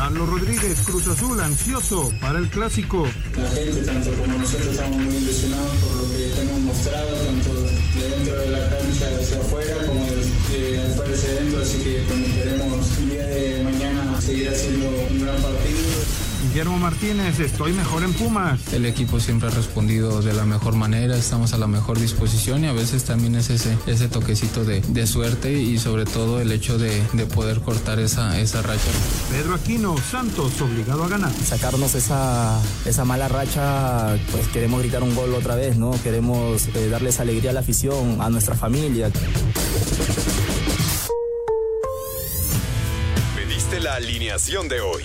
Carlos Rodríguez, Cruz Azul, ansioso para el clásico. La gente, tanto como nosotros, estamos muy ilusionados por lo que hemos mostrado, tanto de dentro de la cancha hacia afuera como de, afuera hacia adentro, así que queremos el día de mañana seguir haciendo un gran partido. Guillermo Martínez, estoy mejor en Pumas. El equipo siempre ha respondido de la mejor manera, estamos a la mejor disposición y a veces también es ese, ese toquecito de, de suerte y sobre todo el hecho de, de, poder cortar esa, esa racha. Pedro Aquino, Santos, obligado a ganar. Sacarnos esa, esa mala racha, pues queremos gritar un gol otra vez, ¿no? Queremos eh, darles alegría a la afición, a nuestra familia. Pediste la alineación de hoy.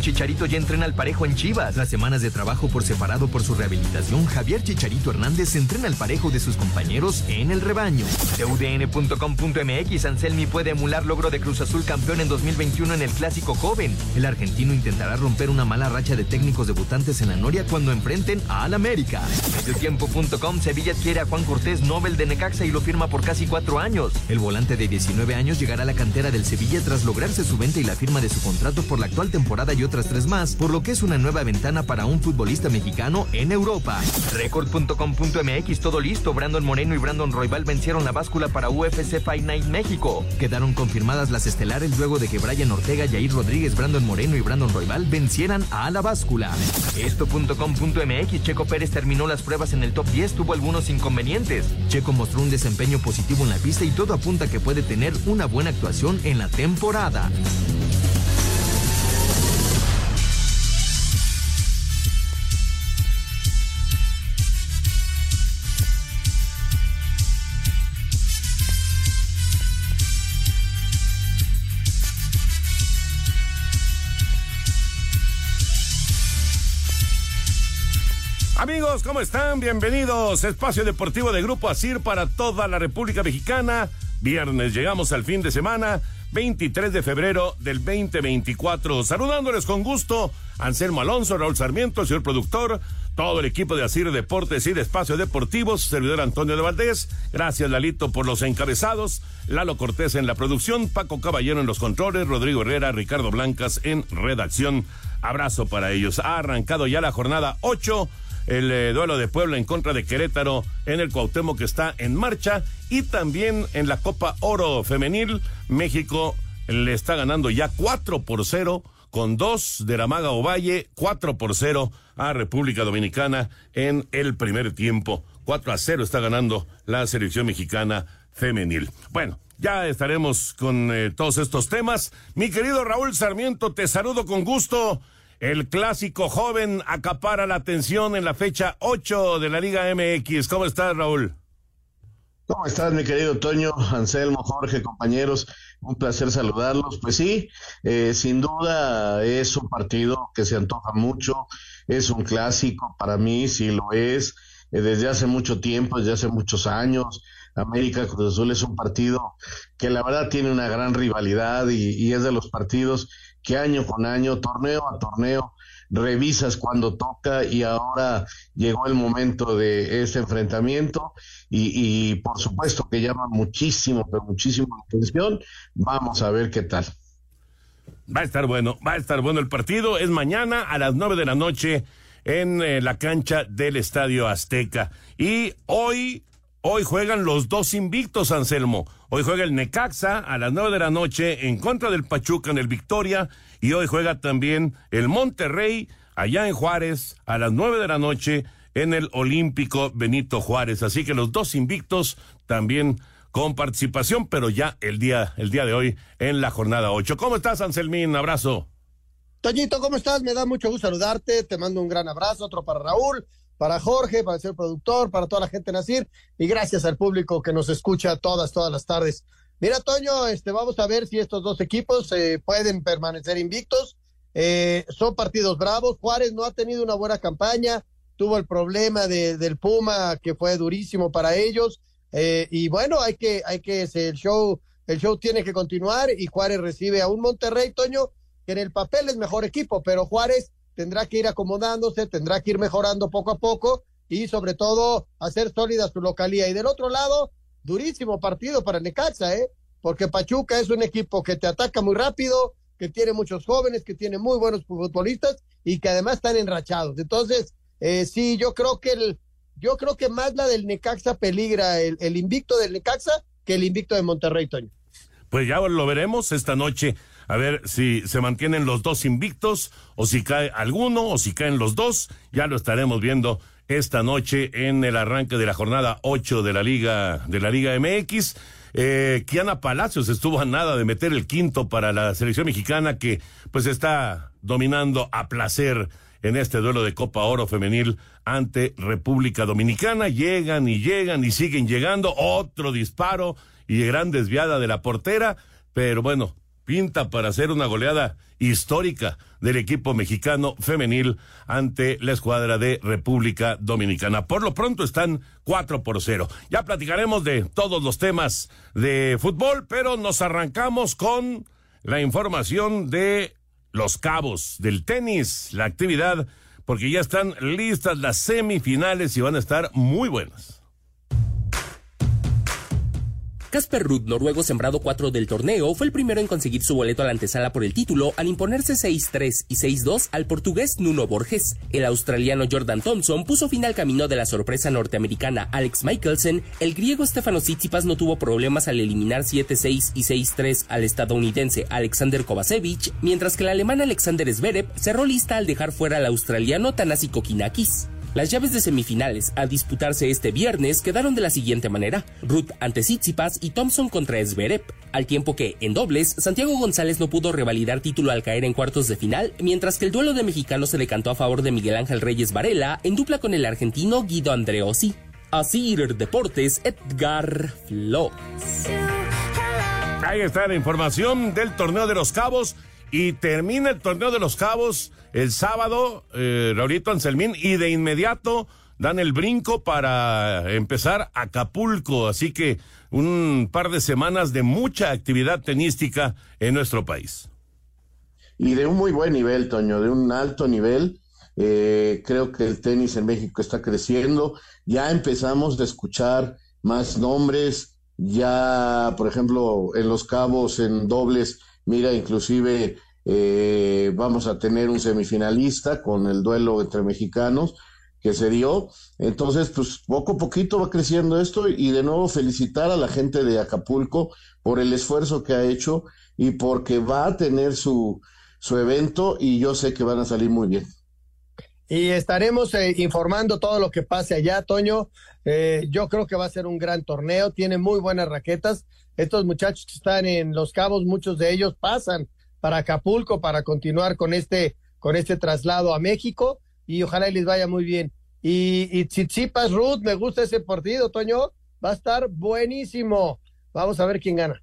Chicharito ya entrena al parejo en Chivas. Las semanas de trabajo por separado por su rehabilitación, Javier Chicharito Hernández entrena al parejo de sus compañeros en el rebaño. TUDN.com.mx, Anselmi puede emular logro de Cruz Azul campeón en 2021 en el Clásico Joven. El argentino intentará romper una mala racha de técnicos debutantes en la Noria cuando enfrenten al América. Mediotiempo.com, Sevilla quiere a Juan Cortés, Nobel de Necaxa y lo firma por casi cuatro años. El volante de 19 años llegará a la cantera del Sevilla tras lograrse su venta y la firma de su contrato por la actual temporada y otras tres más, por lo que es una nueva ventana para un futbolista mexicano en Europa. Record.com.mx, todo listo. Brandon Moreno y Brandon Roybal vencieron la báscula para UFC Fight Night México. Quedaron confirmadas las estelares luego de que Brian Ortega, Jair Rodríguez, Brandon Moreno y Brandon Roybal vencieran a la báscula. Esto.com.mx, Checo Pérez terminó las pruebas en el top 10, tuvo algunos inconvenientes. Checo mostró un desempeño positivo en la pista y todo apunta que puede tener una buena actuación en la temporada. Amigos, ¿cómo están? Bienvenidos. Espacio Deportivo de Grupo Asir para toda la República Mexicana. Viernes, llegamos al fin de semana, 23 de febrero del 2024. Saludándoles con gusto, Anselmo Alonso, Raúl Sarmiento, el señor productor, todo el equipo de Asir Deportes y de Espacio Deportivo, servidor Antonio de Valdés. Gracias, Lalito, por los encabezados. Lalo Cortés en la producción, Paco Caballero en los controles, Rodrigo Herrera, Ricardo Blancas en redacción. Abrazo para ellos. Ha arrancado ya la jornada 8 el eh, duelo de Puebla en contra de Querétaro en el Cuauhtémoc que está en marcha y también en la Copa Oro Femenil México le está ganando ya 4 por 0 con dos de la Maga Ovalle, 4 por 0 a República Dominicana en el primer tiempo. 4 a 0 está ganando la selección mexicana femenil. Bueno, ya estaremos con eh, todos estos temas. Mi querido Raúl Sarmiento, te saludo con gusto. El clásico joven acapara la atención en la fecha 8 de la Liga MX. ¿Cómo estás, Raúl? ¿Cómo estás, mi querido Toño, Anselmo, Jorge, compañeros? Un placer saludarlos. Pues sí, eh, sin duda es un partido que se antoja mucho, es un clásico para mí, sí lo es, eh, desde hace mucho tiempo, desde hace muchos años. América Cruz Azul es un partido que la verdad tiene una gran rivalidad y, y es de los partidos que año con año, torneo a torneo, revisas cuando toca y ahora llegó el momento de este enfrentamiento y, por supuesto que llama muchísimo, pero muchísimo la atención. Vamos a ver qué tal. Va a estar bueno, va a estar bueno el partido. Es mañana a las nueve de la noche en eh, la cancha del Estadio Azteca. Y hoy Hoy juegan los dos invictos, Anselmo. Hoy juega el Necaxa a las nueve de la noche en contra del Pachuca en el Victoria. Y hoy juega también el Monterrey allá en Juárez a las nueve de la noche en el Olímpico Benito Juárez. Así que los dos invictos también con participación, pero ya el día, el día de hoy en la jornada ocho. ¿Cómo estás, Anselmín? Abrazo. Toñito, ¿cómo estás? Me da mucho gusto saludarte. Te mando un gran abrazo, otro para Raúl para Jorge, para el productor, para toda la gente Nacir y gracias al público que nos escucha todas, todas las tardes. Mira, Toño, este, vamos a ver si estos dos equipos eh, pueden permanecer invictos. Eh, son partidos bravos. Juárez no ha tenido una buena campaña, tuvo el problema de, del Puma que fue durísimo para ellos. Eh, y bueno, hay que, hay que, el show, el show tiene que continuar y Juárez recibe a un Monterrey, Toño, que en el papel es mejor equipo, pero Juárez tendrá que ir acomodándose, tendrá que ir mejorando poco a poco y sobre todo hacer sólida su localía. Y del otro lado, durísimo partido para Necaxa, ¿eh? Porque Pachuca es un equipo que te ataca muy rápido, que tiene muchos jóvenes, que tiene muy buenos futbolistas y que además están enrachados. Entonces, eh, sí, yo creo que el, yo creo que más la del Necaxa peligra el, el invicto del Necaxa que el invicto de Monterrey, Toño. Pues ya lo veremos esta noche a ver si se mantienen los dos invictos o si cae alguno o si caen los dos. Ya lo estaremos viendo esta noche en el arranque de la jornada 8 de la Liga de la Liga MX. Eh, Kiana Palacios estuvo a nada de meter el quinto para la selección mexicana que pues está dominando a placer en este duelo de Copa Oro femenil ante República Dominicana. Llegan y llegan y siguen llegando. Otro disparo y gran desviada de la portera. Pero bueno, pinta para hacer una goleada histórica del equipo mexicano femenil ante la escuadra de República Dominicana. Por lo pronto están 4 por 0. Ya platicaremos de todos los temas de fútbol, pero nos arrancamos con la información de los cabos del tenis, la actividad, porque ya están listas las semifinales y van a estar muy buenas. Casper Ruud, noruego sembrado 4 del torneo, fue el primero en conseguir su boleto a la antesala por el título al imponerse 6-3 y 6-2 al portugués Nuno Borges. El australiano Jordan Thompson puso fin al camino de la sorpresa norteamericana Alex Michelsen. El griego Stefano Tsitsipas no tuvo problemas al eliminar 7-6 y 6-3 al estadounidense Alexander Kovacevic, mientras que el alemán Alexander Zverev cerró lista al dejar fuera al australiano Tanasi Kokinakis. Las llaves de semifinales a disputarse este viernes quedaron de la siguiente manera: Ruth ante Tsitsipas y Thompson contra Zverev, al tiempo que en dobles Santiago González no pudo revalidar título al caer en cuartos de final, mientras que el duelo de mexicanos se decantó a favor de Miguel Ángel Reyes Varela en dupla con el argentino Guido Andreossi. Asir Deportes Edgar Flores. Ahí está la información del torneo de los cabos y termina el torneo de los cabos el sábado, eh, Raulito Anselmín, y de inmediato dan el brinco para empezar Acapulco. Así que un par de semanas de mucha actividad tenística en nuestro país. Y de un muy buen nivel, Toño, de un alto nivel. Eh, creo que el tenis en México está creciendo. Ya empezamos a escuchar más nombres. Ya, por ejemplo, en los cabos, en dobles, mira, inclusive eh, vamos a tener un semifinalista con el duelo entre mexicanos que se dio. Entonces, pues poco a poquito va creciendo esto y de nuevo felicitar a la gente de Acapulco por el esfuerzo que ha hecho y porque va a tener su, su evento y yo sé que van a salir muy bien. Y estaremos eh, informando todo lo que pase allá, Toño. Eh, yo creo que va a ser un gran torneo, tiene muy buenas raquetas. Estos muchachos que están en Los Cabos, muchos de ellos pasan para Acapulco para continuar con este, con este traslado a México y ojalá les vaya muy bien. Y, y Tsitsipas Ruth, me gusta ese partido, Toño, va a estar buenísimo. Vamos a ver quién gana.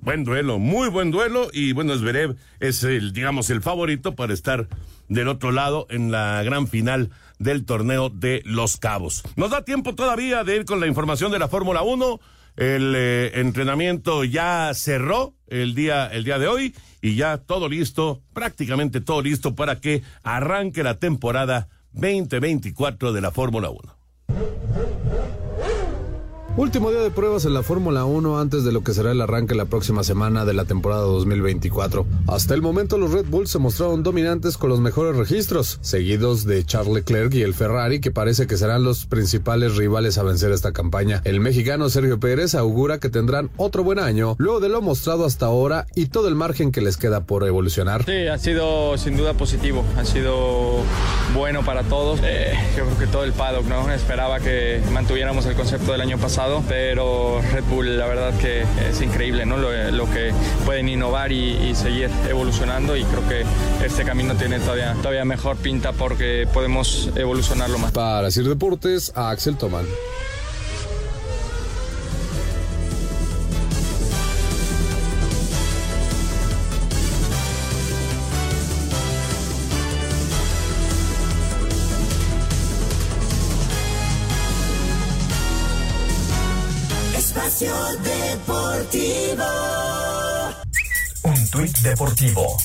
Buen duelo, muy buen duelo y bueno, Zverev es el, digamos, el favorito para estar del otro lado en la gran final del torneo de Los Cabos. Nos da tiempo todavía de ir con la información de la Fórmula 1. El eh, entrenamiento ya cerró el día, el día de hoy y ya todo listo, prácticamente todo listo para que arranque la temporada 2024 de la Fórmula 1. Último día de pruebas en la Fórmula 1 antes de lo que será el arranque la próxima semana de la temporada 2024. Hasta el momento los Red Bull se mostraron dominantes con los mejores registros, seguidos de Charles Leclerc y el Ferrari que parece que serán los principales rivales a vencer esta campaña. El mexicano Sergio Pérez augura que tendrán otro buen año luego de lo mostrado hasta ahora y todo el margen que les queda por evolucionar. Sí, ha sido sin duda positivo, ha sido bueno para todos. Eh, yo creo que todo el paddock no esperaba que mantuviéramos el concepto del año pasado pasado, pero Red Bull la verdad que es increíble, ¿no? Lo, que pueden innovar y, seguir evolucionando y creo que este camino tiene todavía, todavía mejor pinta porque podemos evolucionarlo más. Para Sir Deportes, Axel Toman. Deportivo. Un tuit deportivo.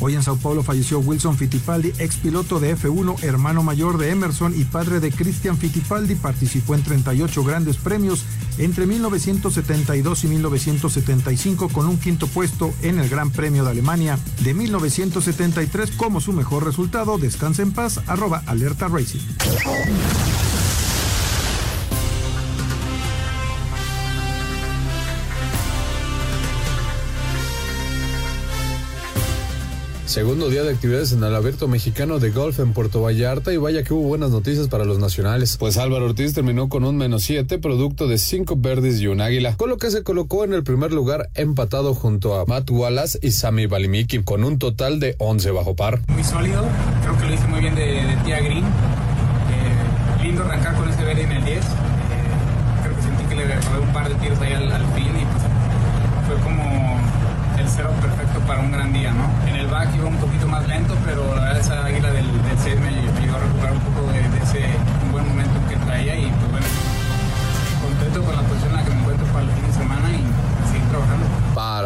Hoy en Sao Paulo falleció Wilson Fittipaldi, ex piloto de F1, hermano mayor de Emerson y padre de Christian Fittipaldi. Participó en 38 grandes premios entre 1972 y 1975 con un quinto puesto en el Gran Premio de Alemania de 1973 como su mejor resultado. Descansa en paz, arroba alerta racing. Segundo día de actividades en el Abierto Mexicano de Golf en Puerto Vallarta y vaya que hubo buenas noticias para los nacionales. Pues Álvaro Ortiz terminó con un menos 7, producto de 5 verdes y un águila, con lo que se colocó en el primer lugar empatado junto a Matt Wallace y Sami Balimiki, con un total de 11 bajo par. Muy sólido, creo que lo hice muy bien de, Tia Green. Eh, lindo arrancar con ese verde en el 10.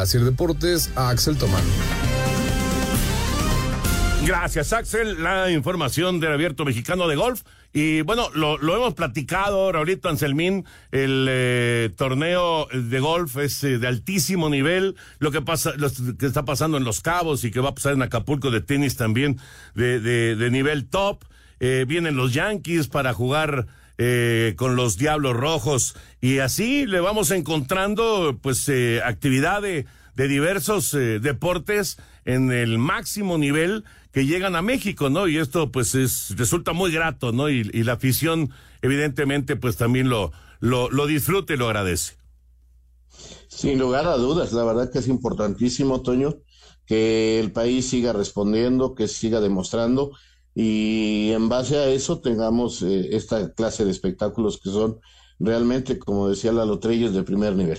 Para Sir Deportes, Axel Tomán. Gracias, Axel. La información del abierto mexicano de golf. Y bueno, lo, hemos platicado, Raulito Anselmín, el eh, torneo de golf es eh, de altísimo nivel, lo que pasa, lo que está pasando en Los Cabos y que va a pasar en Acapulco de tenis también de, de, nivel top. Eh, vienen los Yankees para jugar con los Diablos Rojos y así le vamos encontrando pues actividad de, de diversos deportes en el máximo nivel que llegan a México, ¿no? Y esto pues es resulta muy grato, ¿no? Y, la afición evidentemente pues también lo, lo, lo disfruta y lo agradece. Sin lugar a dudas, la verdad que es importantísimo, Toño, que el país siga respondiendo, que siga demostrando y en base a eso tengamos eh, esta clase de espectáculos que son realmente, como decía la Lotrellos, de primer nivel.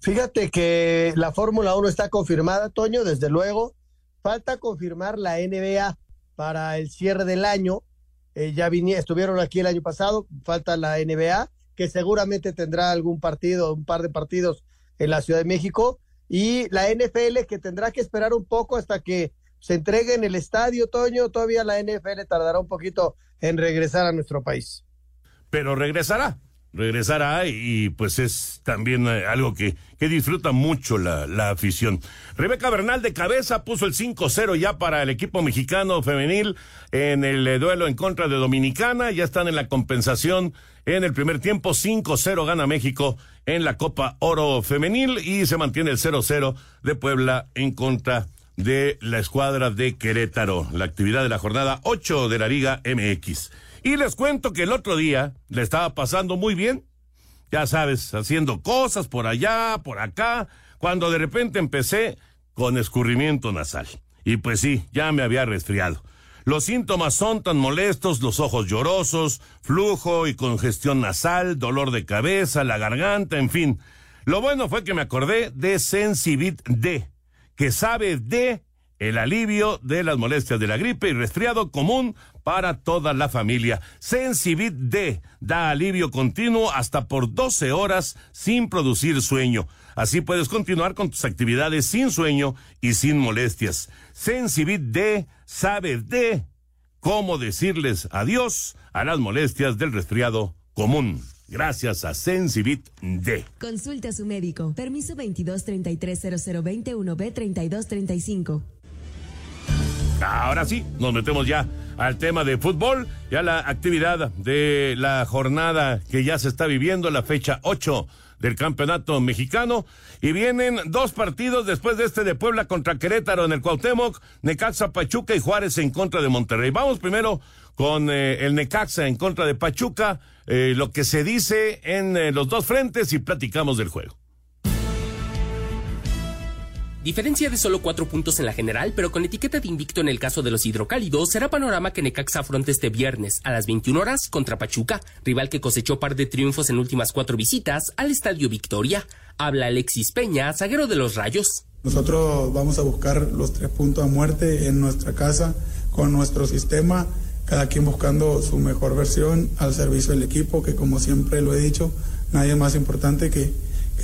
Fíjate que la Fórmula 1 está confirmada, Toño, desde luego. Falta confirmar la NBA para el cierre del año. Eh, ya estuvieron aquí el año pasado, falta la NBA, que seguramente tendrá algún partido, un par de partidos en la Ciudad de México, y la NFL que tendrá que esperar un poco hasta que se entregue en el estadio, Toño, todavía la NFL tardará un poquito en regresar a nuestro país. Pero regresará regresará y pues es también eh, algo que, que disfruta mucho la, la, afición. Rebeca Bernal de cabeza puso el 5-0 ya para el equipo mexicano femenil en el eh, duelo en contra de Dominicana. Ya están en la compensación en el primer tiempo. 5-0 gana México en la Copa Oro Femenil y se mantiene el 0-0 de Puebla en contra de la escuadra de Querétaro. La actividad de la jornada 8 de la Liga MX. Y les cuento que el otro día le estaba pasando muy bien, ya sabes, haciendo cosas por allá, por acá, cuando de repente empecé con escurrimiento nasal. Y pues sí, ya me había resfriado. Los síntomas son tan molestos, los ojos llorosos, flujo y congestión nasal, dolor de cabeza, la garganta, en fin. Lo bueno fue que me acordé de Sensibit D, que sabe de el alivio de las molestias de la gripe y resfriado común para toda la familia. Sensibit D da alivio continuo hasta por 12 horas sin producir sueño. Así puedes continuar con tus actividades sin sueño y sin molestias. Sensibit D sabe de cómo decirles adiós a las molestias del resfriado común. Gracias a Sensibit D. Consulta a su médico. Permiso 22 33 b 3235. Ahora sí, nos metemos ya al tema de fútbol, ya la actividad de la jornada que ya se está viviendo, la fecha 8 del campeonato mexicano. Y vienen dos partidos después de este de Puebla contra Querétaro en el Cuauhtémoc, Necaxa, Pachuca y Juárez en contra de Monterrey. Vamos primero con eh, el Necaxa en contra de Pachuca, eh, lo que se dice en eh, los dos frentes y platicamos del juego. Diferencia de solo cuatro puntos en la general, pero con etiqueta de invicto en el caso de los hidrocálidos, será panorama que Necaxa afronte este viernes a las 21 horas contra Pachuca, rival que cosechó par de triunfos en últimas cuatro visitas al Estadio Victoria. Habla Alexis Peña, zaguero de los Rayos. Nosotros vamos a buscar los tres puntos a muerte en nuestra casa con nuestro sistema, cada quien buscando su mejor versión al servicio del equipo, que como siempre lo he dicho, nadie es más importante que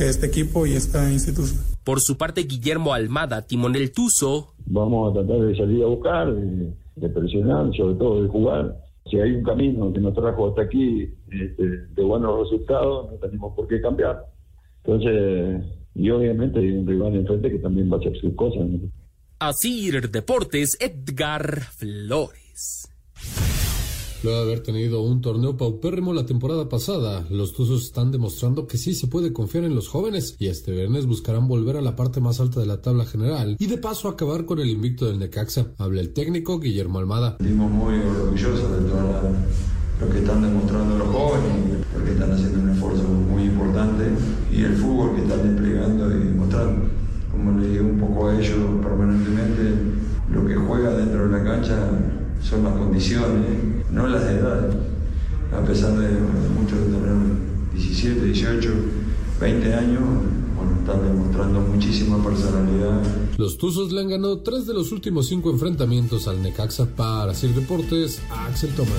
este equipo y esta institución. Por su parte, Guillermo Almada, timonel Tuzo. Vamos a tratar de salir a buscar, de, de presionar, sobre todo de jugar. Si hay un camino que nos trajo hasta aquí este, de buenos resultados, no tenemos por qué cambiar. Entonces, y obviamente hay un rival enfrente que también va a hacer sus cosas. ¿no? Asir Deportes, Edgar Flores. Luego de haber tenido un torneo paupérrimo la temporada pasada, los Tuzos están demostrando que sí se puede confiar en los jóvenes y este viernes buscarán volver a la parte más alta de la tabla general y de paso acabar con el invicto del Necaxa. Habla el técnico Guillermo Almada. Estamos muy orgullosos de todo lo que están demostrando los jóvenes, porque están haciendo un esfuerzo muy importante y el fútbol que están desplegando y mostrando. Como le digo un poco a ellos permanentemente, lo que juega dentro de la cancha son las condiciones, no las edades. A pesar de muchos de tener 17, 18, 20 años, bueno, están demostrando muchísima personalidad. Los Tuzos le han ganado tres de los últimos cinco enfrentamientos al Necaxa para Sir Deportes, Axel Tomás.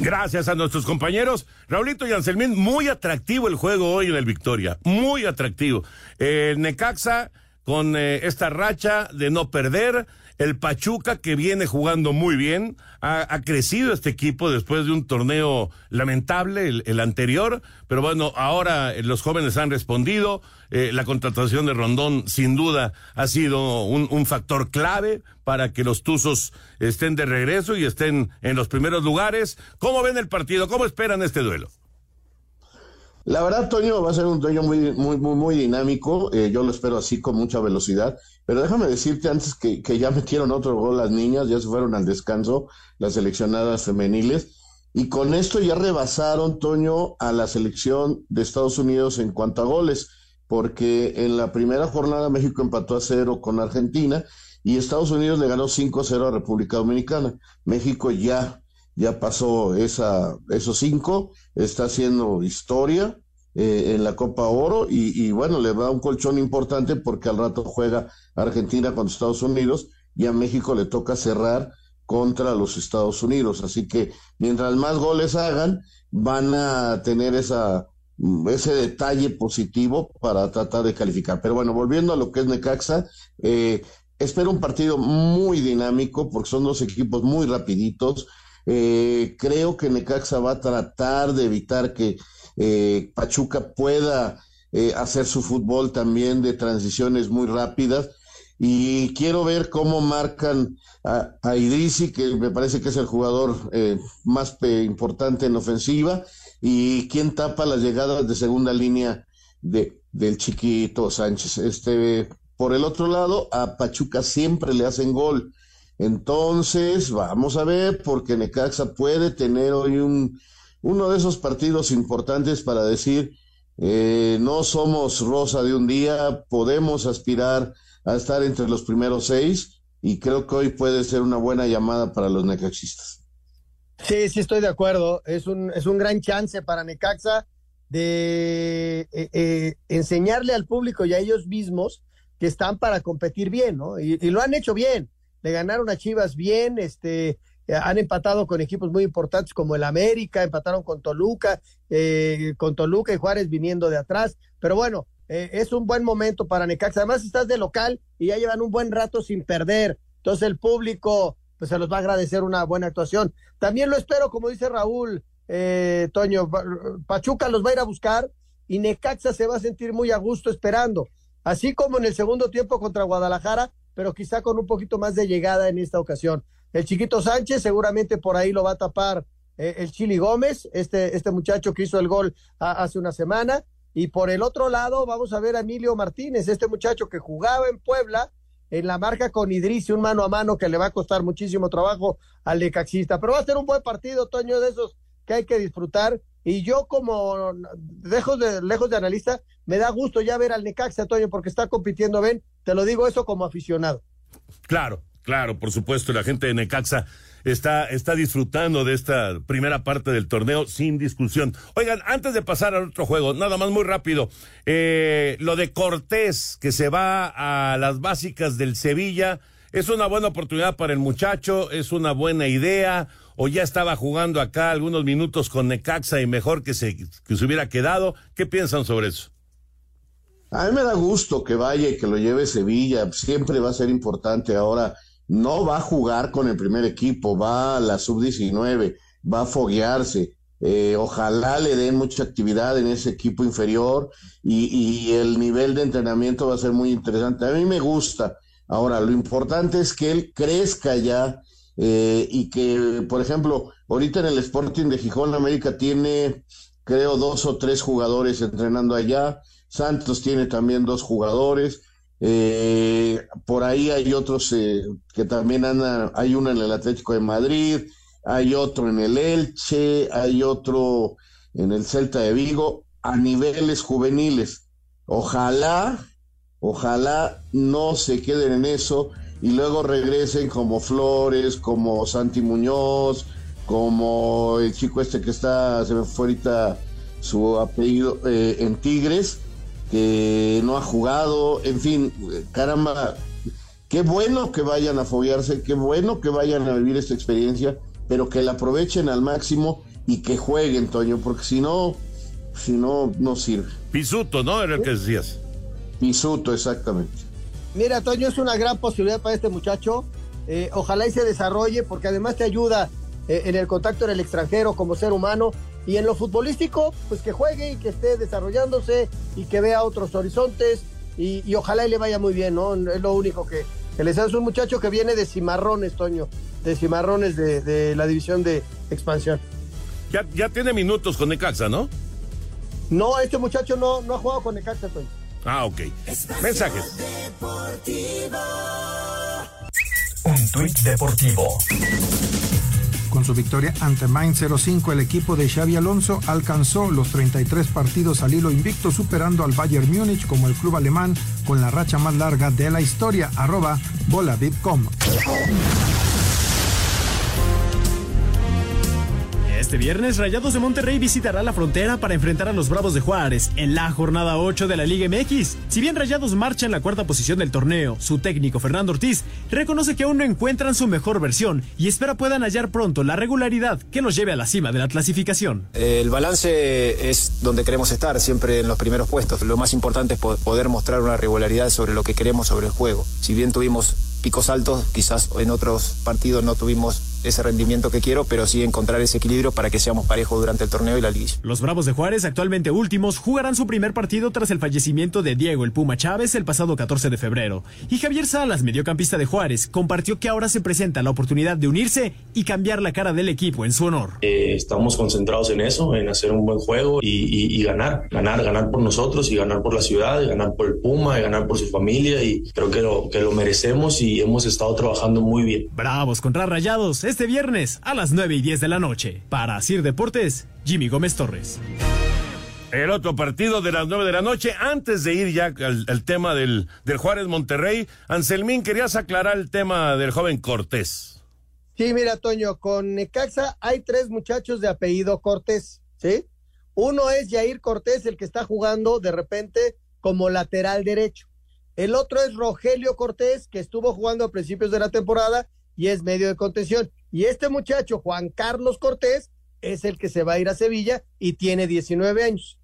Gracias a nuestros compañeros. Raulito y Anselmín, muy atractivo el juego hoy en el Victoria. Muy atractivo. El Necaxa con eh, esta racha de no perder. El Pachuca que viene jugando muy bien. Ha, crecido este equipo después de un torneo lamentable, el, el anterior. Pero bueno, ahora eh, los jóvenes han respondido. Eh, la contratación de Rondón sin duda ha sido un, un factor clave para que los Tuzos estén de regreso y estén en los primeros lugares. ¿Cómo ven el partido? ¿Cómo esperan este duelo? La verdad, Toño, va a ser un Toño muy, muy, muy, muy dinámico. Eh, yo lo espero así con mucha velocidad. Pero déjame decirte antes que, que ya metieron otro gol las niñas, ya se fueron al descanso las seleccionadas femeniles. Y con esto ya rebasaron, Toño, a la selección de Estados Unidos en cuanto a goles, porque en la primera jornada México empató a cero con Argentina y Estados Unidos le ganó 5-0 a República Dominicana. México ya, ya pasó esa, esos cinco, está haciendo historia eh, en la Copa Oro y, bueno, le da un colchón importante porque al rato juega Argentina contra Estados Unidos y a México le toca cerrar contra los Estados Unidos. Así que mientras más goles hagan, van a tener esa, mm, ese detalle positivo para tratar de calificar. Pero bueno, volviendo a lo que es Necaxa, eh, espero un partido muy dinámico porque son dos equipos muy rapiditos. Eh, creo que Necaxa va a tratar de evitar que eh, Pachuca pueda eh, hacer su fútbol también de transiciones muy rápidas y quiero ver cómo marcan a, a Idrisi, que me parece que es el jugador eh, más importante en ofensiva, y quién tapa las llegadas de segunda línea de, del chiquito Sánchez. Este, por el otro lado, a Pachuca siempre le hacen gol. Entonces, vamos a ver, porque Necaxa puede tener hoy un, uno de esos partidos importantes para decir, eh, no somos rosa de un día, podemos aspirar a estar entre los primeros seis y creo que hoy puede ser una buena llamada para los necaxistas. Sí, sí estoy de acuerdo. Es un, es un gran chance para Necaxa de eh, eh, enseñarle al público y a ellos mismos que están para competir bien, ¿no? Y, y lo han hecho bien. Le ganaron a Chivas bien, este, han empatado con equipos muy importantes como el América, empataron con Toluca, eh, con Toluca y Juárez viniendo de atrás. Pero bueno, eh, es un buen momento para Necaxa. Además, estás de local y ya llevan un buen rato sin perder. Entonces, el público pues se los va a agradecer una buena actuación. También lo espero, como dice Raúl, eh, Toño, Pa- Pachuca los va a ir a buscar y Necaxa se va a sentir muy a gusto esperando. Así como en el segundo tiempo contra Guadalajara, pero quizá con un poquito más de llegada en esta ocasión. El chiquito Sánchez seguramente por ahí lo va a tapar eh, el Chili Gómez, este, este muchacho que hizo el gol hace una semana. Y por el otro lado, vamos a ver a Emilio Martínez, este muchacho que jugaba en Puebla, en la marca con Idris, un mano a mano que le va a costar muchísimo trabajo al Necaxista. Pero va a ser un buen partido, Toño, de esos que hay que disfrutar. Y yo como lejos de, lejos de analista, me da gusto ya ver al Necaxa, Toño, porque está compitiendo bien. Te lo digo eso como aficionado. Claro, claro, por supuesto, la gente de Necaxa está, está disfrutando de esta primera parte del torneo sin discusión. Oigan, antes de pasar al otro juego, nada más muy rápido, eh, lo de Cortés, que se va a las básicas del Sevilla, ¿es una buena oportunidad para el muchacho? ¿Es una buena idea? ¿O ya estaba jugando acá algunos minutos con Necaxa y mejor que se, que se hubiera quedado? ¿Qué piensan sobre eso? A mí me da gusto que vaya y que lo lleve Sevilla, siempre va a ser importante ahora no va a jugar con el primer equipo, va a la sub-19, va a foguearse. Eh, ojalá le den mucha actividad en ese equipo inferior y, el nivel de entrenamiento va a ser muy interesante. A mí me gusta. Ahora, lo importante es que él crezca ya eh, y que, por ejemplo, ahorita en el Sporting de Gijón, América tiene, creo, dos o tres jugadores entrenando allá. Santos tiene también dos jugadores. Eh, por ahí hay otros eh, que también andan, hay uno en el Atlético de Madrid, hay otro en el Elche, hay otro en el Celta de Vigo, a niveles juveniles. Ojalá, ojalá no se queden en eso y luego regresen como Flores, como Santi Muñoz, como el chico este que está, se me fue ahorita su apellido, eh, en Tigres que no ha jugado, en fin, caramba, qué bueno que vayan a foguearse, qué bueno que vayan a vivir esta experiencia, pero que la aprovechen al máximo y que jueguen, Toño, porque si no, si no, no sirve. Pisuto, ¿no? Era el que decías. Pisuto, exactamente. Mira, Toño, es una gran posibilidad para este muchacho. Eh, ojalá y se desarrolle, porque además te ayuda eh, en el contacto en el extranjero como ser humano y en lo futbolístico, pues que juegue y que esté desarrollándose y que vea otros horizontes y, ojalá y le vaya muy bien, ¿no? Es lo único que, que les hace un muchacho que viene de Cimarrones, Toño, de Cimarrones de, la división de expansión. Ya, ya tiene minutos con Necaxa, ¿no? No, este muchacho no, no ha jugado con Necaxa, Toño. Ah, ok. Mensajes. Un tuit deportivo. Con su victoria ante Main 05, el equipo de Xavi Alonso alcanzó los 33 partidos al hilo invicto, superando al Bayern Múnich como el club alemán con la racha más larga de la historia. Arroba bola Este viernes, Rayados de Monterrey visitará la frontera para enfrentar a los Bravos de Juárez en la jornada 8 de la Liga MX. Si bien Rayados marcha en la cuarta posición del torneo, su técnico Fernando Ortiz reconoce que aún no encuentran su mejor versión y espera puedan hallar pronto la regularidad que los lleve a la cima de la clasificación. El balance es donde queremos estar, siempre en los primeros puestos. Lo más importante es poder mostrar una regularidad sobre lo que queremos sobre el juego. Si bien tuvimos picos altos, quizás en otros partidos no tuvimos ese rendimiento que quiero, pero sí encontrar ese equilibrio para que seamos parejos durante el torneo y la liga. Los Bravos de Juárez, actualmente últimos, jugarán su primer partido tras el fallecimiento de Diego el Puma Chávez el pasado 14 de febrero. Y Javier Salas, mediocampista de Juárez, compartió que ahora se presenta la oportunidad de unirse y cambiar la cara del equipo en su honor. Eh, estamos concentrados en eso, en hacer un buen juego y, ganar, ganar, ganar por nosotros y ganar por la ciudad, y ganar por el Puma, y ganar por su familia y creo que lo, que lo merecemos y hemos estado trabajando muy bien. Bravos contra Rayados, este viernes a las 9 y 10 de la noche. Para Sir Deportes, Jimmy Gómez Torres. El otro partido de las 9 de la noche, antes de ir ya al, tema del, del Juárez Monterrey, Anselmín, querías aclarar el tema del joven Cortés. Sí, mira, Toño, con Necaxa hay tres muchachos de apellido Cortés, ¿sí? Uno es Jair Cortés, el que está jugando de repente como lateral derecho. El otro es Rogelio Cortés, que estuvo jugando a principios de la temporada y es medio de contención. Y este muchacho, Juan Carlos Cortés, es el que se va a ir a Sevilla y tiene 19 años.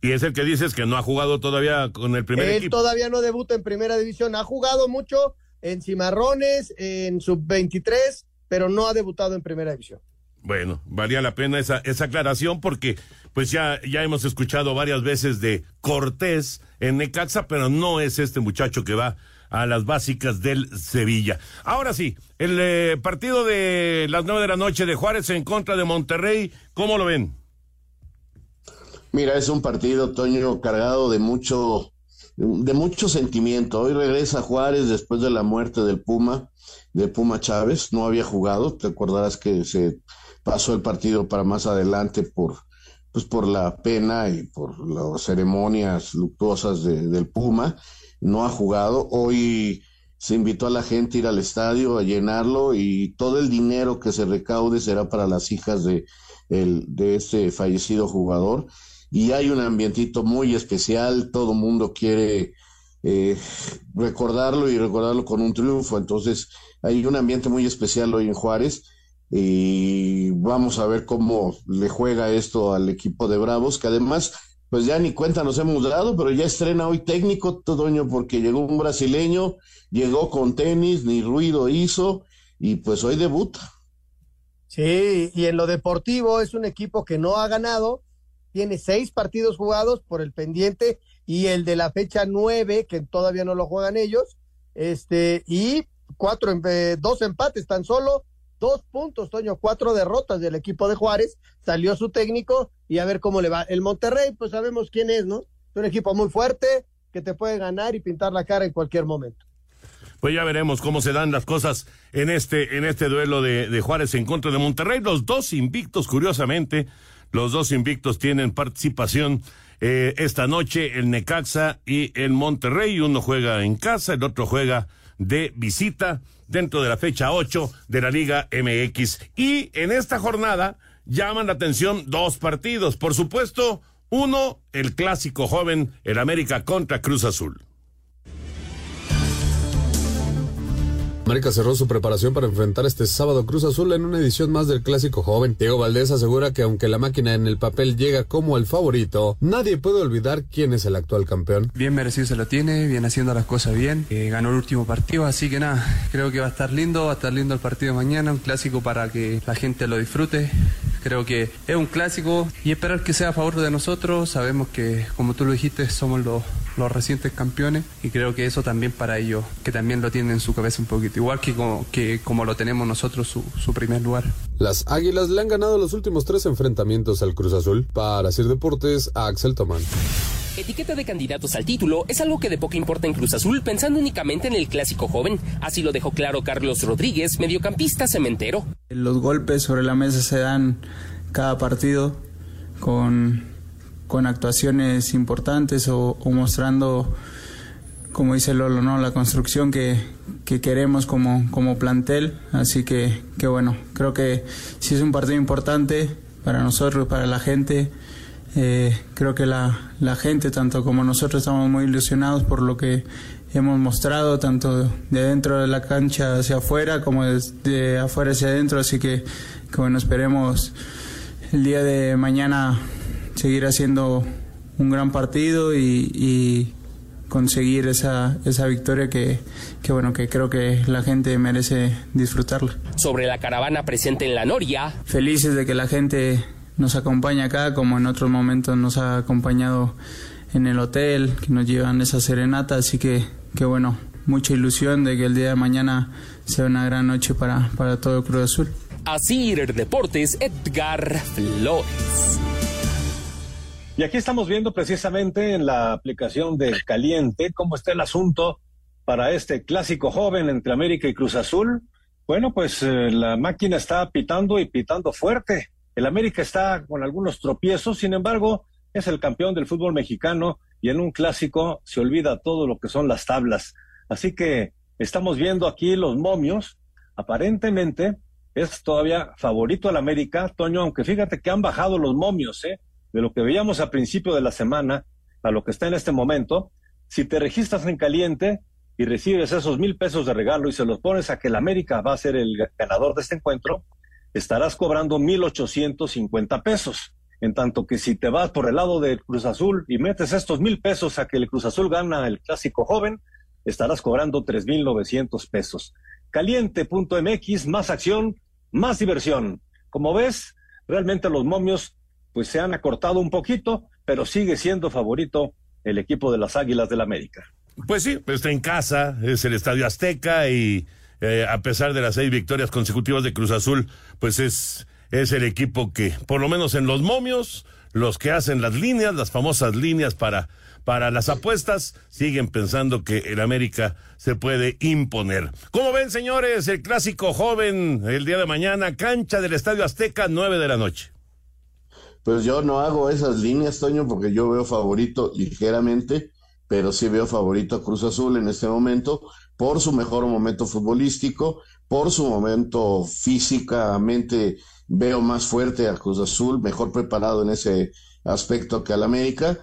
Y es el que dices que no ha jugado todavía con el primer Él todavía no debuta en primera división. Ha jugado mucho en Cimarrones, en sub-23, pero no ha debutado en primera división. Bueno, valía la pena esa, esa aclaración porque pues ya, ya hemos escuchado varias veces de Cortés en Necaxa, pero no es este muchacho que va a las básicas del Sevilla. Ahora sí, el eh, partido de las nueve de la noche de Juárez en contra de Monterrey, ¿cómo lo ven? Mira, es un partido, Toño, cargado de mucho, de mucho sentimiento. Hoy regresa Juárez después de la muerte del Puma, de Puma Chávez. No había jugado, te acordarás que se pasó el partido para más adelante por, pues por la pena y por las ceremonias luctuosas del Puma. No ha jugado. Hoy se invitó a la gente a ir al estadio a llenarlo y todo el dinero que se recaude será para las hijas de, el, de este fallecido jugador y hay un ambientito muy especial, todo mundo quiere eh, recordarlo y recordarlo con un triunfo, entonces hay un ambiente muy especial hoy en Juárez y vamos a ver cómo le juega esto al equipo de Bravos, que además, pues ya ni cuenta nos hemos dado, pero ya estrena hoy técnico, Todoño, porque llegó un brasileño, llegó con tenis, ni ruido hizo, y pues hoy debuta. Sí, y en lo deportivo es un equipo que no ha ganado, tiene seis partidos jugados por el pendiente y el de la fecha nueve, que todavía no lo juegan ellos, este, y cuatro, eh, dos empates tan solo, dos puntos, Toño, cuatro derrotas del equipo de Juárez, salió su técnico y a ver cómo le va. El Monterrey, pues sabemos quién es, ¿no? Es un equipo muy fuerte que te puede ganar y pintar la cara en cualquier momento. Pues ya veremos cómo se dan las cosas en este, en este duelo de, de Juárez en contra de Monterrey. Los dos invictos, curiosamente, los dos invictos tienen participación eh, esta noche, el Necaxa y el Monterrey. Uno juega en casa, el otro juega de visita dentro de la fecha 8 de la Liga MX. Y en esta jornada llaman la atención dos partidos. Por supuesto, uno, el clásico joven, el América contra Cruz Azul. América cerró su preparación para enfrentar este sábado Cruz Azul en una edición más del Clásico Joven. Diego Valdés asegura que aunque la máquina en el papel llega como el favorito, nadie puede olvidar quién es el actual campeón. Bien merecido se lo tiene, viene haciendo las cosas bien, eh, ganó el último partido, así que nada, creo que va a estar lindo, va a estar lindo el partido de mañana, un clásico para que la gente lo disfrute. Creo que es un clásico y esperar que sea a favor de nosotros. Sabemos que, como tú lo dijiste, somos los, los recientes campeones y creo que eso también para ellos, que también lo tienen en su cabeza un poquito igual que como, que como lo tenemos nosotros su, su primer lugar. Las Águilas le han ganado los últimos tres enfrentamientos al Cruz Azul. Para hacer deportes, a Axel Tomán. Etiqueta de candidatos al título es algo que de poco importa en Cruz Azul, pensando únicamente en el clásico joven. Así lo dejó claro Carlos Rodríguez, mediocampista cementero. Los golpes sobre la mesa se dan cada partido con, con actuaciones importantes o, mostrando como dice Lolo, ¿no? la construcción que, que queremos como, como plantel. Así que, que bueno, creo que sí es un partido importante para nosotros, para la gente. Eh, creo que la, la gente, tanto como nosotros, estamos muy ilusionados por lo que hemos mostrado, tanto de dentro de la cancha hacia afuera como de afuera hacia adentro. Así que, que bueno, esperemos el día de mañana seguir haciendo un gran partido y, y conseguir esa, esa victoria que, que, bueno, que creo que la gente merece disfrutarla. Sobre la caravana presente en la Noria. Felices de que la gente nos acompañe acá, como en otros momentos nos ha acompañado en el hotel, que nos llevan esa serenata, así que, que bueno, mucha ilusión de que el día de mañana sea una gran noche para, para todo Cruz Azul. Así Deportes, Edgar Flores. Y aquí estamos viendo precisamente en la aplicación del Caliente cómo está el asunto para este clásico joven entre América y Cruz Azul. Bueno, pues eh, la máquina está pitando y pitando fuerte. El América está con algunos tropiezos, sin embargo, es el campeón del fútbol mexicano y en un clásico se olvida todo lo que son las tablas. Así que estamos viendo aquí los momios. Aparentemente es todavía favorito al América, Toño, aunque fíjate que han bajado los momios, ¿eh? De lo que veíamos a principio de la semana a lo que está en este momento, si te registras en caliente y recibes esos mil pesos de regalo y se los pones a que el América va a ser el ganador de este encuentro, estarás cobrando mil ochocientos cincuenta pesos. En tanto que si te vas por el lado del Cruz Azul y metes estos mil pesos a que el Cruz Azul gana el clásico joven, estarás cobrando tres mil novecientos pesos. Caliente.mx, más acción, más diversión. Como ves, realmente los momios pues se han acortado un poquito, pero sigue siendo favorito el equipo de las Águilas del América. Pues sí, está en casa, es el Estadio Azteca y eh, a pesar de las seis victorias consecutivas de Cruz Azul, pues es, es el equipo que, por lo menos en los momios, los que hacen las líneas, las famosas líneas para, para las apuestas, siguen pensando que el América se puede imponer. ¿Cómo ven, señores? El clásico joven el día de mañana, cancha del Estadio Azteca, nueve de la noche. Pues yo no hago esas líneas, Toño, porque yo veo favorito ligeramente, pero sí veo favorito a Cruz Azul en este momento por su mejor momento futbolístico, por su momento físicamente veo más fuerte a Cruz Azul, mejor preparado en ese aspecto que al América.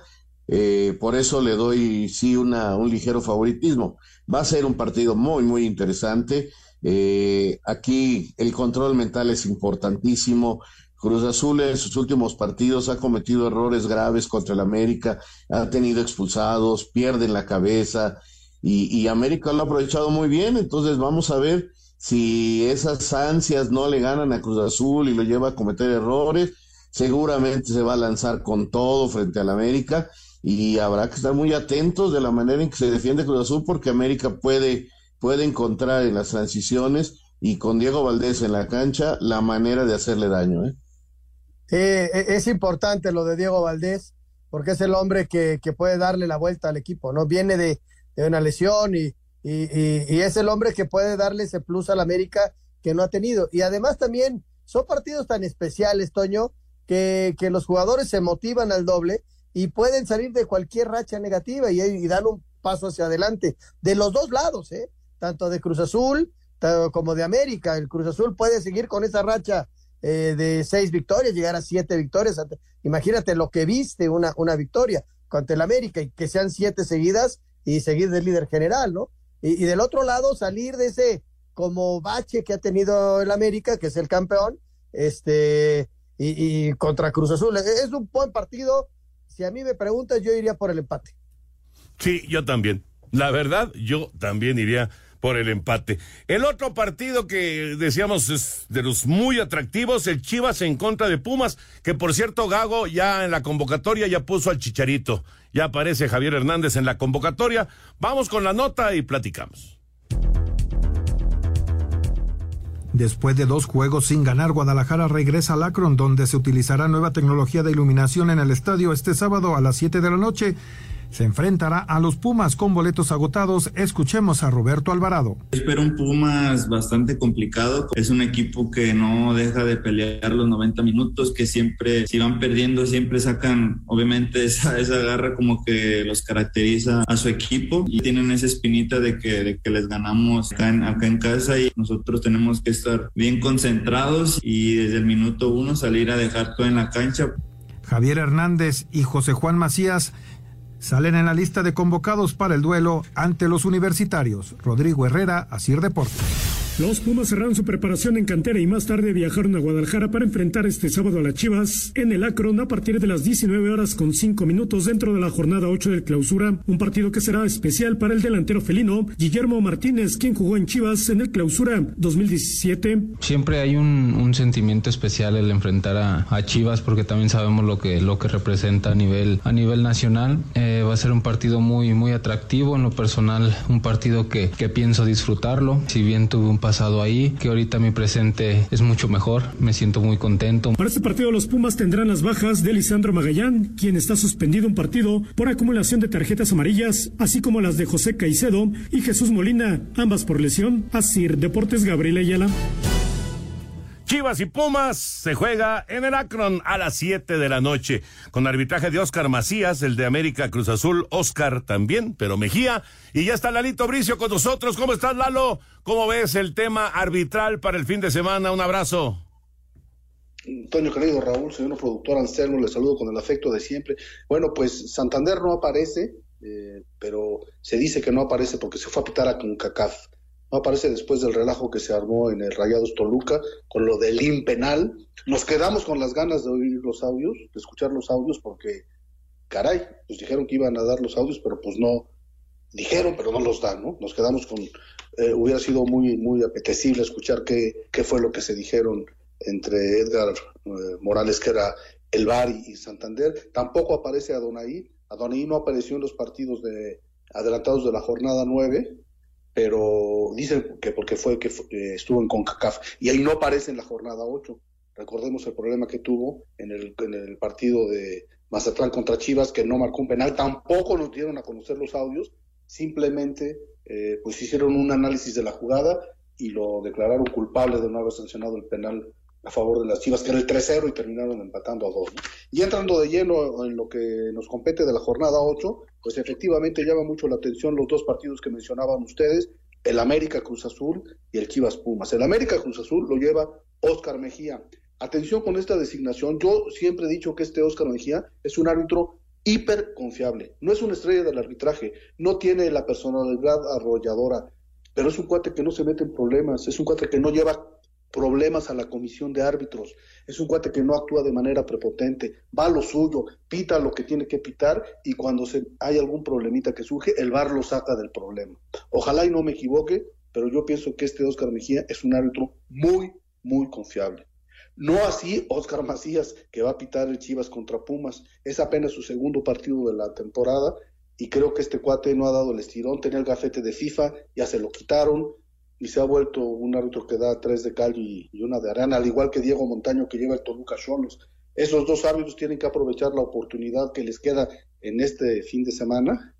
Eh, por eso le doy sí una, un ligero favoritismo. Va a ser un partido muy, muy interesante. Eh, aquí el control mental es importantísimo. Cruz Azul en sus últimos partidos ha cometido errores graves contra el América, ha tenido expulsados, pierden la cabeza y, América lo ha aprovechado muy bien. Entonces vamos a ver si esas ansias no le ganan a Cruz Azul y lo lleva a cometer errores. Seguramente se va a lanzar con todo frente al América y habrá que estar muy atentos de la manera en que se defiende Cruz Azul porque América puede, puede encontrar en las transiciones y con Diego Valdés en la cancha la manera de hacerle daño. ¿eh? Es importante lo de Diego Valdés, porque es el hombre que, que puede darle la vuelta al equipo, ¿no? Viene de, de una lesión y, y, y, es el hombre que puede darle ese plus al América que no ha tenido. Y además también son partidos tan especiales, Toño, que, que los jugadores se motivan al doble y pueden salir de cualquier racha negativa y, y dan un paso hacia adelante. De los dos lados, ¿eh? Tanto de Cruz Azul como de América. El Cruz Azul puede seguir con esa racha eh, de seis victorias, llegar a siete victorias. Imagínate lo que viste una, una victoria contra el América y que sean siete seguidas y seguir de líder general, ¿no? Y, y, del otro lado salir de ese como bache que ha tenido el América, que es el campeón, este, y, y contra Cruz Azul. Es un buen partido. Si a mí me preguntas, yo iría por el empate. Sí, yo también. La verdad, yo también iría por el empate. El otro partido que decíamos es de los muy atractivos, el Chivas en contra de Pumas, que por cierto Gago ya en la convocatoria ya puso al Chicharito. Ya aparece Javier Hernández en la convocatoria. Vamos con la nota y platicamos. Después de dos juegos sin ganar, Guadalajara regresa al Akron, donde se utilizará nueva tecnología de iluminación en el estadio este sábado a las 7 de la noche se enfrentará a los Pumas con boletos agotados. Escuchemos a Roberto Alvarado. Espero un Pumas bastante complicado. Es un equipo que no deja de pelear los 90 minutos, que siempre, si van perdiendo, siempre sacan, obviamente, esa, esa garra como que los caracteriza a su equipo y tienen esa espinita de que, de que les ganamos acá en, acá en casa y nosotros tenemos que estar bien concentrados y desde el minuto uno salir a dejar todo en la cancha. Javier Hernández y José Juan Macías salen en la lista de convocados para el duelo ante los universitarios. Rodrigo Herrera, Asir Deportes. Los Pumas cerraron su preparación en cantera y más tarde viajaron a Guadalajara para enfrentar este sábado a las Chivas en el Acron a partir de las 19 horas con 5 minutos dentro de la jornada 8 del clausura. Un partido que será especial para el delantero felino Guillermo Martínez, quien jugó en Chivas en el clausura 2017. Siempre hay un, sentimiento especial el enfrentar a, a, Chivas porque también sabemos lo que, lo que representa a nivel, a nivel nacional. Eh, va a ser un partido muy, muy atractivo en lo personal, un partido que, que pienso disfrutarlo. Si bien tuve un pasado ahí, que ahorita mi presente es mucho mejor, me siento muy contento. Para este partido los Pumas tendrán las bajas de Lisandro Magallán, quien está suspendido un partido por acumulación de tarjetas amarillas, así como las de José Caicedo y Jesús Molina, ambas por lesión. Asir Deportes Gabriel Ayala. Chivas y Pumas se juega en el Akron a las 7 de la noche, con arbitraje de Oscar Macías, el de América Cruz Azul, Oscar también, pero Mejía. Y ya está Lalito Bricio con nosotros. ¿Cómo estás, Lalo? ¿Cómo ves el tema arbitral para el fin de semana? Un abrazo. Antonio querido Raúl, señor productor Anselmo, le saludo con el afecto de siempre. Bueno, pues Santander no aparece, eh, pero se dice que no aparece porque se fue a pitar a CONCACAF no aparece después del relajo que se armó en el Rayados Toluca con lo del IN penal. Nos quedamos con las ganas de oír los audios, de escuchar los audios, porque, caray, pues dijeron que iban a dar los audios, pero pues no, dijeron, pero no los dan, ¿no? Nos quedamos con, eh, hubiera sido muy, muy apetecible escuchar qué, qué fue lo que se dijeron entre Edgar eh, Morales, que era el Bari y Santander. Tampoco aparece Adonai. Adonai no apareció en los partidos de adelantados de la jornada 9, pero dicen que porque fue que estuvo en CONCACAF y ahí no aparece en la jornada 8. Recordemos el problema que tuvo en el, en el partido de Mazatlán contra Chivas, que no marcó un penal, tampoco nos dieron a conocer los audios, simplemente eh, pues hicieron un análisis de la jugada y lo declararon culpable de no haber sancionado el penal a favor de las Chivas, que era el 3-0 y terminaron empatando a 2. Y entrando de lleno en lo que nos compete de la jornada 8, pues efectivamente llama mucho la atención los dos partidos que mencionaban ustedes, el América Cruz Azul y el Chivas Pumas. El América Cruz Azul lo lleva Oscar Mejía. Atención con esta designación, yo siempre he dicho que este Oscar Mejía es un árbitro hiper confiable, no es una estrella del arbitraje, no tiene la personalidad arrolladora, pero es un cuate que no se mete en problemas, es un cuate que no lleva problemas a la comisión de árbitros. Es un cuate que no actúa de manera prepotente, va a lo suyo, pita lo que tiene que pitar y cuando se, hay algún problemita que surge, el VAR lo saca del problema. Ojalá y no me equivoque, pero yo pienso que este Oscar Mejía es un árbitro muy, muy confiable. No así Oscar Macías, que va a pitar el Chivas contra Pumas. Es apenas su segundo partido de la temporada y creo que este cuate no ha dado el estirón. Tenía el gafete de FIFA, ya se lo quitaron y se ha vuelto un árbitro que da tres de cal y, una de arena, al igual que Diego Montaño que lleva el Toluca Cholos. Esos dos árbitros tienen que aprovechar la oportunidad que les queda en este fin de semana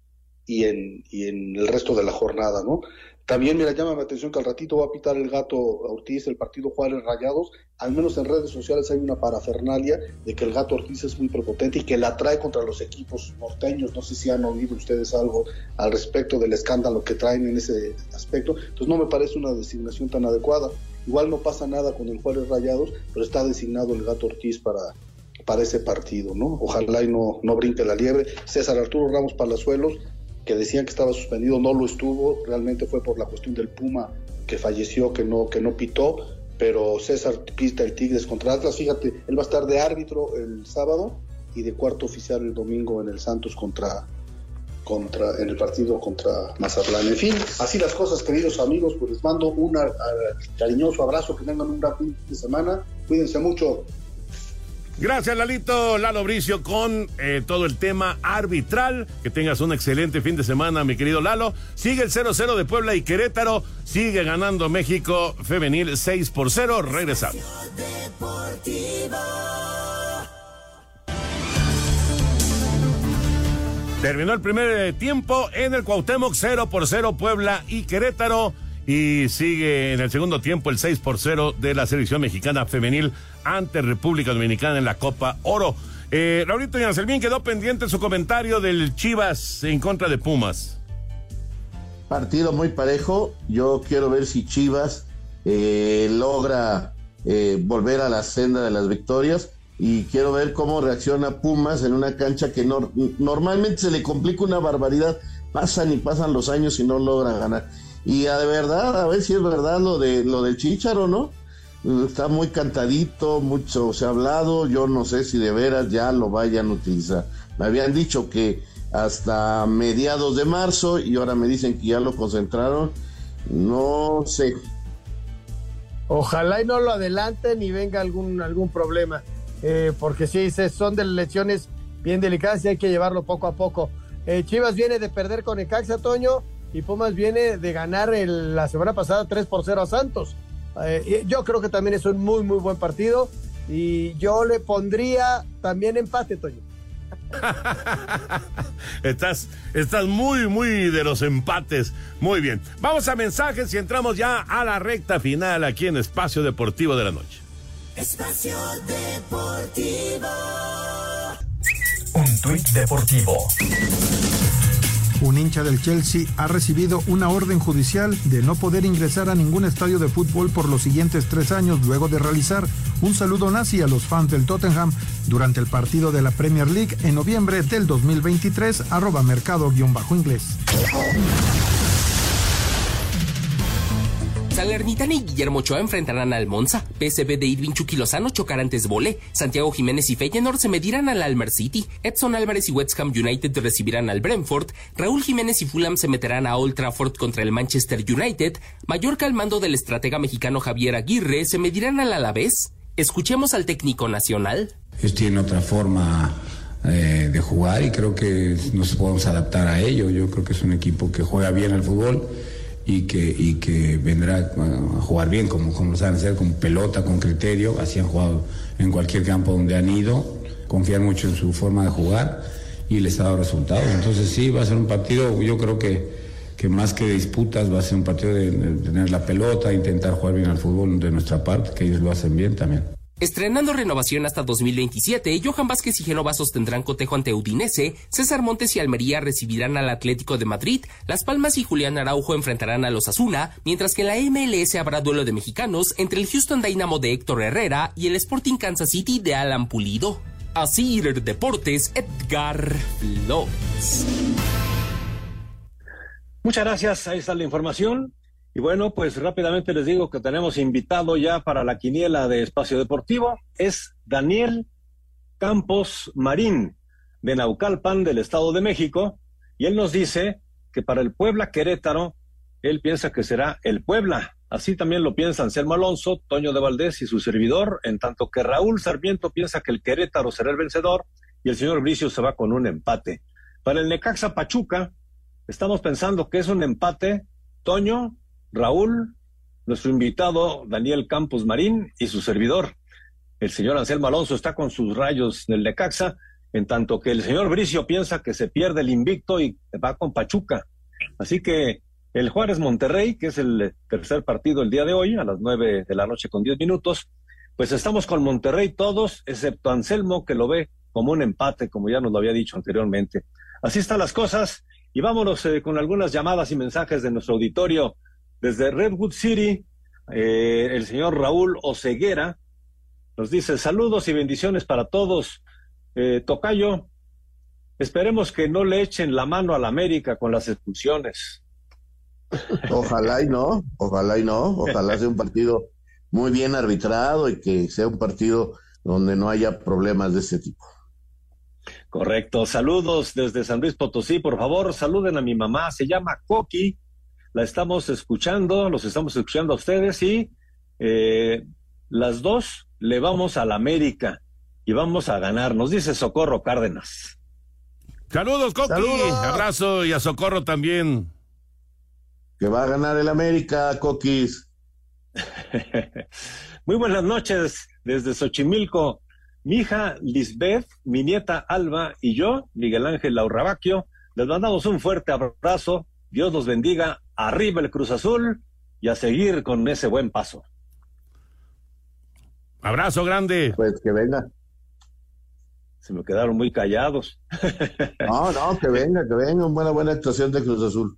y en, y en el resto de la jornada, ¿no? También, me llama la atención que al ratito va a pitar el gato Ortiz el partido Juárez Rayados. Al menos en redes sociales hay una parafernalia de que el gato Ortiz es muy prepotente y que la trae contra los equipos norteños. No sé si han oído ustedes algo al respecto del escándalo que traen en ese aspecto. Entonces no me parece una designación tan adecuada. Igual no pasa nada con el Juárez Rayados, pero está designado el gato Ortiz para, para ese partido, ¿no? Ojalá y no, no brinque la liebre. César Arturo Ramos Palazuelos que decían que estaba suspendido, no lo estuvo, realmente fue por la cuestión del Puma que falleció, que no, que no pitó, pero César pista el Tigres contra Atlas, fíjate, él va a estar de árbitro el sábado y de cuarto oficial el domingo en el Santos contra, contra en el partido contra Mazatlán. En fin, así las cosas, queridos amigos, pues les mando un cariñoso abrazo, que tengan un gran fin de semana, cuídense mucho. Gracias, Lalito. Lalo Bricio con eh, todo el tema arbitral. Que tengas un excelente fin de semana, mi querido Lalo. Sigue el 0-0 de Puebla y Querétaro. Sigue ganando México femenil 6 por 0. Regresamos. Terminó el primer eh, tiempo en el Cuauhtémoc 0 por 0 Puebla y Querétaro. Y sigue en el segundo tiempo el 6 por 0 de la selección mexicana femenil ante República Dominicana en la Copa Oro. Eh, Yancelmín quedó pendiente su comentario del Chivas en contra de Pumas. Partido muy parejo. Yo quiero ver si Chivas eh, logra eh, volver a la senda de las victorias y quiero ver cómo reacciona Pumas en una cancha que normalmente se le complica una barbaridad. Pasan y pasan los años y no logra ganar. Y a de verdad, a ver si es verdad lo de lo del Chicharo, ¿no? Está muy cantadito, mucho se ha hablado, yo no sé si de veras ya lo vayan a utilizar. Me habían dicho que hasta mediados de marzo y ahora me dicen que ya lo concentraron. No sé. Ojalá y no lo adelanten y venga algún, algún problema, eh, porque sí, son de lesiones bien delicadas y hay que llevarlo poco a poco. Eh, Chivas viene de perder con Ecaxa, Toño, y Pumas viene de ganar la semana pasada 3 por 0 a Santos. Eh, yo creo que también es un muy, muy buen partido y yo le pondría también empate, Toño. estás, estás muy, muy de los empates. Muy bien. Vamos a mensajes y entramos ya a la recta final aquí en Espacio Deportivo de la Noche. Espacio Deportivo. Un tuit deportivo. Un hincha del Chelsea ha recibido una orden judicial de no poder ingresar a ningún estadio de fútbol por los siguientes tres años luego de realizar un saludo nazi a los fans del Tottenham durante el partido de la Premier League en noviembre del 2023, arroba mercado-inglés. Salernitana y Guillermo Ochoa enfrentarán al Monza. PSV de Irving Chucky Lozano chocarán antes Vole. Santiago Jiménez y Feyenoord se medirán al Almer City. Edson Álvarez y West Ham United recibirán al Brentford. Raúl Jiménez y Fulham se meterán a Old Trafford contra el Manchester United. Mallorca al mando del estratega mexicano Javier Aguirre se medirán al Alavés. Escuchemos al técnico nacional. Ellos tienen otra forma eh, de jugar y creo que nos podemos adaptar a ello. Yo creo que es un equipo que juega bien al fútbol y que, y que vendrá a jugar bien, como, como lo saben hacer, con pelota, con criterio. Así han jugado en cualquier campo donde han ido. Confían mucho en su forma de jugar y les ha dado resultados. Entonces sí, va a ser un partido, yo creo que, que más que disputas, va a ser un partido de tener la pelota, intentar jugar bien al fútbol de nuestra parte, que ellos lo hacen bien también. Estrenando renovación hasta 2027, Johan Vázquez y Genova sostendrán cotejo ante Udinese, César Montes y Almería recibirán al Atlético de Madrid, Las Palmas y Julián Araujo enfrentarán a los Asuna, mientras que en la MLS habrá duelo de mexicanos entre el Houston Dynamo de Héctor Herrera y el Sporting Kansas City de Alan Pulido. Así Deportes, Edgar Flores. Muchas gracias, ahí está la información. Y bueno, pues rápidamente les digo que tenemos invitado ya para la quiniela de Espacio Deportivo. Es Daniel Campos Marín, de Naucalpan, del Estado de México. Y él nos dice que para el Puebla Querétaro, él piensa que será el Puebla. Así también lo piensan Anselmo Alonso, Toño de Valdés y su servidor, en tanto que Raúl Sarmiento piensa que el Querétaro será el vencedor y el señor Bricio se va con un empate. Para el Necaxa Pachuca, estamos pensando que es un empate. Toño, Raúl, nuestro invitado Daniel Campos Marín y su servidor. El señor Anselmo Alonso está con sus rayos del Necaxa, en tanto que el señor Bricio piensa que se pierde el invicto y va con Pachuca. Así que el Juárez Monterrey, que es el tercer partido el día de hoy, a las nueve de la noche con diez minutos, pues estamos con Monterrey todos, excepto Anselmo, que lo ve como un empate, como ya nos lo había dicho anteriormente. Así están las cosas, y vámonos eh, con algunas llamadas y mensajes de nuestro auditorio. Desde Redwood City, eh, el señor Raúl Oceguera nos dice saludos y bendiciones para todos. Eh, Tocayo, esperemos que no le echen la mano a la América con las expulsiones. Ojalá y no, ojalá y no, ojalá sea un partido muy bien arbitrado y que sea un partido donde no haya problemas de este tipo. Correcto. Saludos desde San Luis Potosí. Por favor, saluden a mi mamá. Se llama Coqui. La estamos escuchando, los estamos escuchando a ustedes y eh, las dos le vamos a la América y vamos a ganar. Nos dice Socorro Cárdenas. Saludos, Coqui. Abrazo y a Socorro también. Que va a ganar el América, Coquis. Muy buenas noches desde Xochimilco. Mi hija Lisbeth, mi nieta Alba y yo, Miguel Ángel Laurrabaquio, les mandamos un fuerte abrazo. Dios los bendiga. Arriba el Cruz Azul y a seguir con ese buen paso. Abrazo grande. Pues que venga. Se me quedaron muy callados. No, no, que venga, que venga. Una buena, buena actuación de Cruz Azul.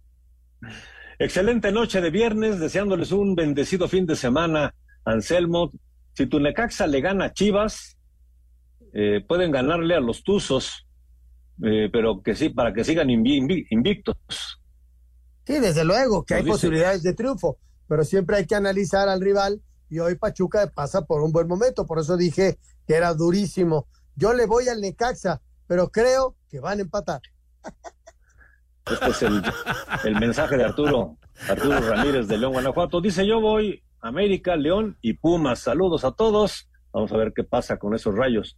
Excelente noche de viernes, deseándoles un bendecido fin de semana, Anselmo. Si tu Necaxa le gana a Chivas, eh, pueden ganarle a los Tuzos, eh, pero que sí, para que sigan invictos. Sí, desde luego que hay posibilidades de triunfo, pero siempre hay que analizar al rival y hoy Pachuca pasa por un buen momento, por eso dije que era durísimo. Yo le voy al Necaxa, pero creo que van a empatar. Este es el, el, mensaje de Arturo, Arturo Ramírez de León, Guanajuato. Dice, yo voy América, León y Pumas. Saludos a todos. Vamos a ver qué pasa con esos rayos.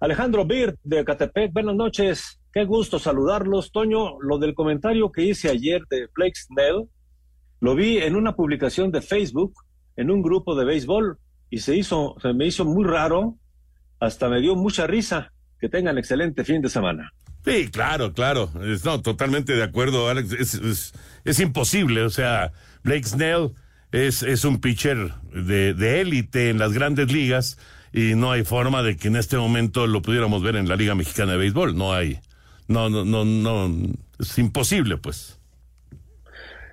Alejandro Bir de Catepec, buenas noches. Qué gusto saludarlos. Toño, lo del comentario que hice ayer de Blake Snell, lo vi en una publicación de Facebook, en un grupo de béisbol, y se hizo, se me hizo muy raro, hasta me dio mucha risa. Que tengan excelente fin de semana. Sí, claro, claro. No, totalmente de acuerdo, Alex. Es, es, es imposible. O sea, Blake Snell es, es un pitcher de élite en las grandes ligas y no hay forma de que en este momento lo pudiéramos ver en la Liga Mexicana de Béisbol. No hay. No, no, no, no. Es imposible, pues.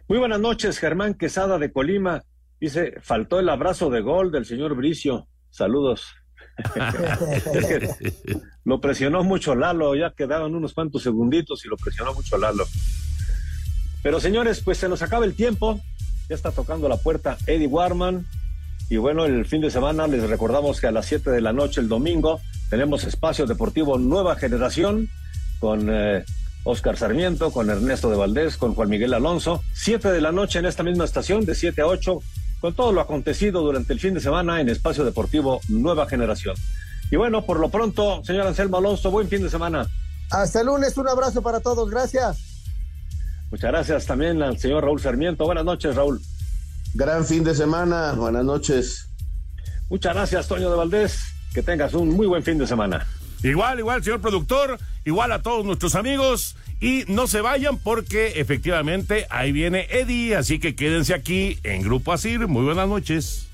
Muy buenas noches, Germán Quesada de Colima. Dice, faltó el abrazo de gol del señor Bricio. Saludos. es que lo presionó mucho Lalo, ya quedaban unos cuantos segunditos y lo presionó mucho Lalo. Pero señores, pues se nos acaba el tiempo, ya está tocando la puerta Eddie Warman. Y bueno, el fin de semana les recordamos que a las 7 de la noche el domingo tenemos espacio deportivo Nueva Generación con eh, Oscar Sarmiento, con Ernesto de Valdés, con Juan Miguel Alonso. 7 de la noche en esta misma estación, de 7 a 8, con todo lo acontecido durante el fin de semana en Espacio Deportivo Nueva Generación. Y bueno, por lo pronto, señor Anselmo Alonso, buen fin de semana. Hasta el lunes, un abrazo para todos, gracias. Muchas gracias también al señor Raúl Sarmiento. Buenas noches, Raúl. Gran fin de semana, buenas noches. Muchas gracias, Toño de Valdés. Que tengas un muy buen fin de semana. Igual, igual, señor productor, igual a todos nuestros amigos. Y no se vayan porque efectivamente ahí viene Eddie, así que quédense aquí en Grupo Asir. Muy buenas noches.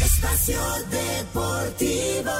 Espacio Deportivo.